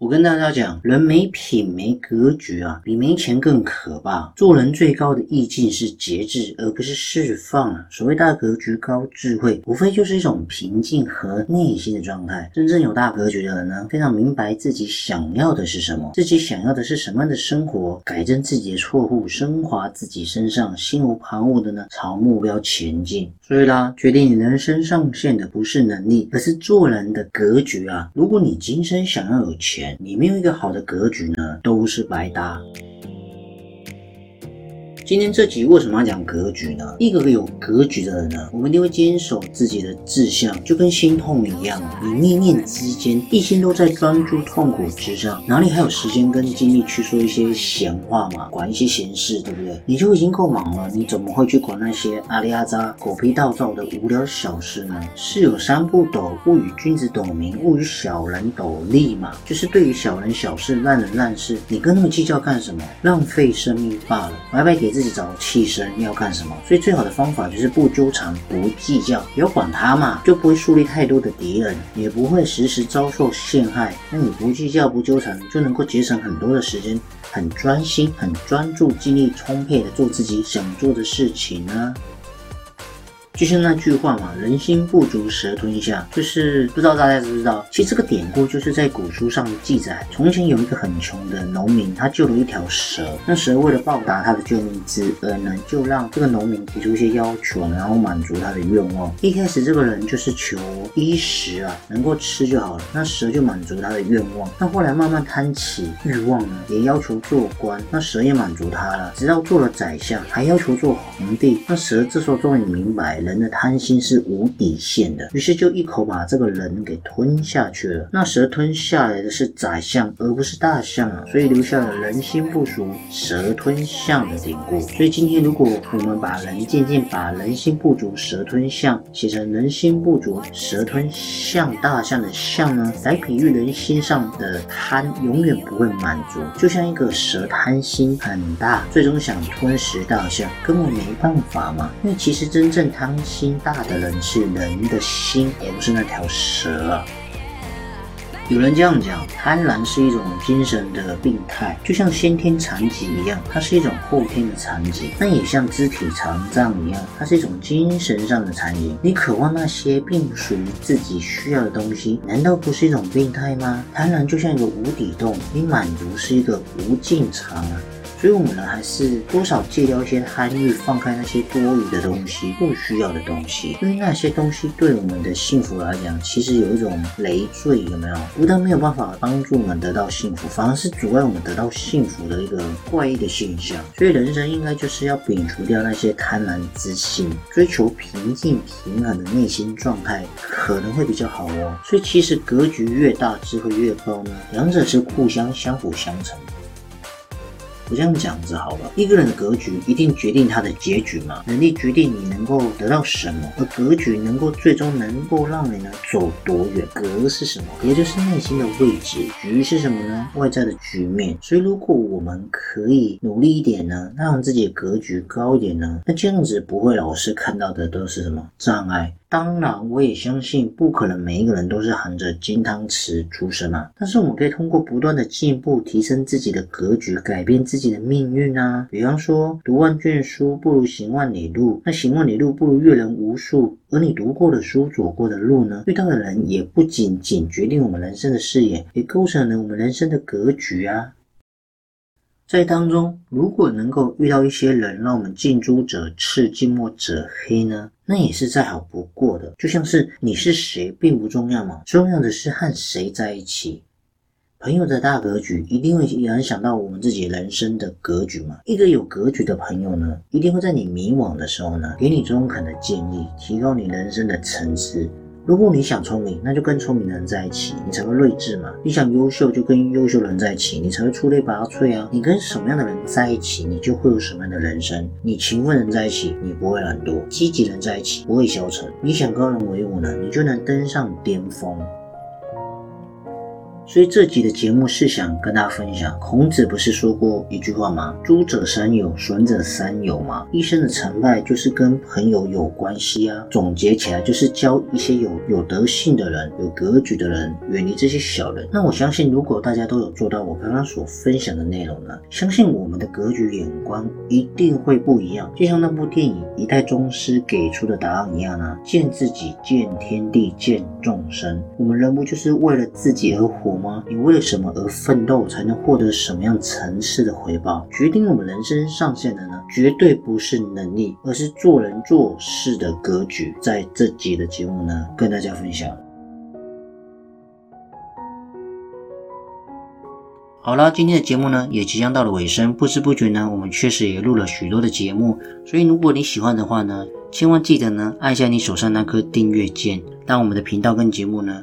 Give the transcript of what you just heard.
我跟大家讲，人没品没格局啊，比没钱更可怕。做人最高的意境是节制，而不是释放啊。所谓大格局、高智慧，无非就是一种平静和内心的状态。真正有大格局的人呢，非常明白自己想要的是什么，自己想要的是什么样的生活，改正自己的错误，升华自己身上，心无旁骛的呢，朝目标前进。所以啦，决定你人生上限的不是能力，而是做人的格局啊。如果你今生想要有钱，你没有一个好的格局呢，都是白搭。今天这集为什么要讲格局呢？一个个有格局的人呢，我们一定会坚守自己的志向，就跟心痛一样，你念念之间，一心都在专注痛苦之上，哪里还有时间跟精力去说一些闲话嘛？管一些闲事，对不对？你就已经够忙了，你怎么会去管那些阿里阿扎、狗屁倒灶的无聊小事呢？事有三不斗，勿与君子斗名，勿与小人斗利嘛。就是对于小人小事、烂人烂事，你跟他们计较干什么？浪费生命罢了，白白给自。自己找气生要干什么？所以最好的方法就是不纠缠、不计较，不要管他嘛，就不会树立太多的敌人，也不会时时遭受陷害。那你不计较、不纠缠，就能够节省很多的时间，很专心、很专注、精力充沛的做自己想做的事情呢。就像那句话嘛，人心不足蛇吞象，就是不知道大家知不知道？其实这个典故就是在古书上记载，从前有一个很穷的农民，他救了一条蛇。那蛇为了报答他的救命之恩呢，就让这个农民提出一些要求，然后满足他的愿望。一开始这个人就是求衣食啊，能够吃就好了。那蛇就满足他的愿望。那后来慢慢贪起欲望呢，也要求做官。那蛇也满足他了，直到做了宰相，还要求做皇帝。那蛇这时候终于明白了。人的贪心是无底线的，于是就一口把这个人给吞下去了。那蛇吞下来的是宰相，而不是大象啊，所以留下了“人心不足蛇吞象”的典故。所以今天如果我们把人渐渐把“人心不足蛇吞象”写成“人心不足蛇吞象大象”的象呢，来比喻人心上的贪永远不会满足，就像一个蛇贪心很大，最终想吞食大象，根本没办法嘛。因为其实真正贪。心大的人是人的心，而不是那条蛇。有人这样讲，贪婪是一种精神的病态，就像先天残疾一样，它是一种后天的残疾；那也像肢体残障一样，它是一种精神上的残疾。你渴望那些并不属于自己需要的东西，难道不是一种病态吗？贪婪就像一个无底洞，你满足是一个无尽长啊。所以，我们呢，还是多少戒掉一些贪欲，放开那些多余的东西，不需要的东西。因为那些东西对我们的幸福来讲，其实有一种累赘，有没有？不但没有办法帮助我们得到幸福，反而是阻碍我们得到幸福的一个怪异的现象。所以，人生应该就是要摒除掉那些贪婪之心，追求平静平衡的内心状态，可能会比较好哦。所以，其实格局越大，智慧越高呢，两者是互相相辅相成。我这样讲子好了，一个人的格局一定决定他的结局嘛。能力决定你能够得到什么，而格局能够最终能够让你呢走多远。格是什么？格就是内心的位置。局是什么呢？外在的局面。所以如果我们可以努力一点呢，让自己的格局高一点呢，那这样子不会老是看到的都是什么障碍。当然，我也相信不可能每一个人都是含着金汤匙出生啊。但是我们可以通过不断的进步，提升自己的格局，改变自己的命运啊。比方说，读万卷书不如行万里路，那行万里路不如阅人无数。而你读过的书，走过的路呢，遇到的人也不仅仅决定我们人生的视野，也构成了我们人生的格局啊。在当中，如果能够遇到一些人，让我们近朱者赤，近墨者黑呢？那也是再好不过的，就像是你是谁并不重要嘛，重要的是和谁在一起。朋友的大格局一定会影响到我们自己人生的格局嘛？一个有格局的朋友呢，一定会在你迷惘的时候呢，给你中肯的建议，提高你人生的层次。如果你想聪明，那就跟聪明的人在一起，你才会睿智嘛。你想优秀，就跟优秀的人在一起，你才会出类拔萃啊。你跟什么样的人在一起，你就会有什么样的人生。你勤奋人在一起，你不会懒惰；积极人在一起，不会消沉。你想高人为伍呢，你就能登上巅峰。所以这集的节目是想跟大家分享，孔子不是说过一句话吗？诸者三友，损者三友嘛。一生的成败就是跟朋友有关系啊。总结起来就是交一些有有德性的人，有格局的人，远离这些小人。那我相信，如果大家都有做到我刚刚所分享的内容呢，相信我们的格局眼光一定会不一样。就像那部电影《一代宗师》给出的答案一样啊，见自己，见天地，见众生。我们人不就是为了自己而活？你为了什么而奋斗，才能获得什么样层次的回报？决定我们人生上限的呢？绝对不是能力，而是做人做事的格局。在这集的节目呢，跟大家分享。好了，今天的节目呢也即将到了尾声，不知不觉呢，我们确实也录了许多的节目。所以如果你喜欢的话呢，千万记得呢按下你手上那颗订阅键，让我们的频道跟节目呢。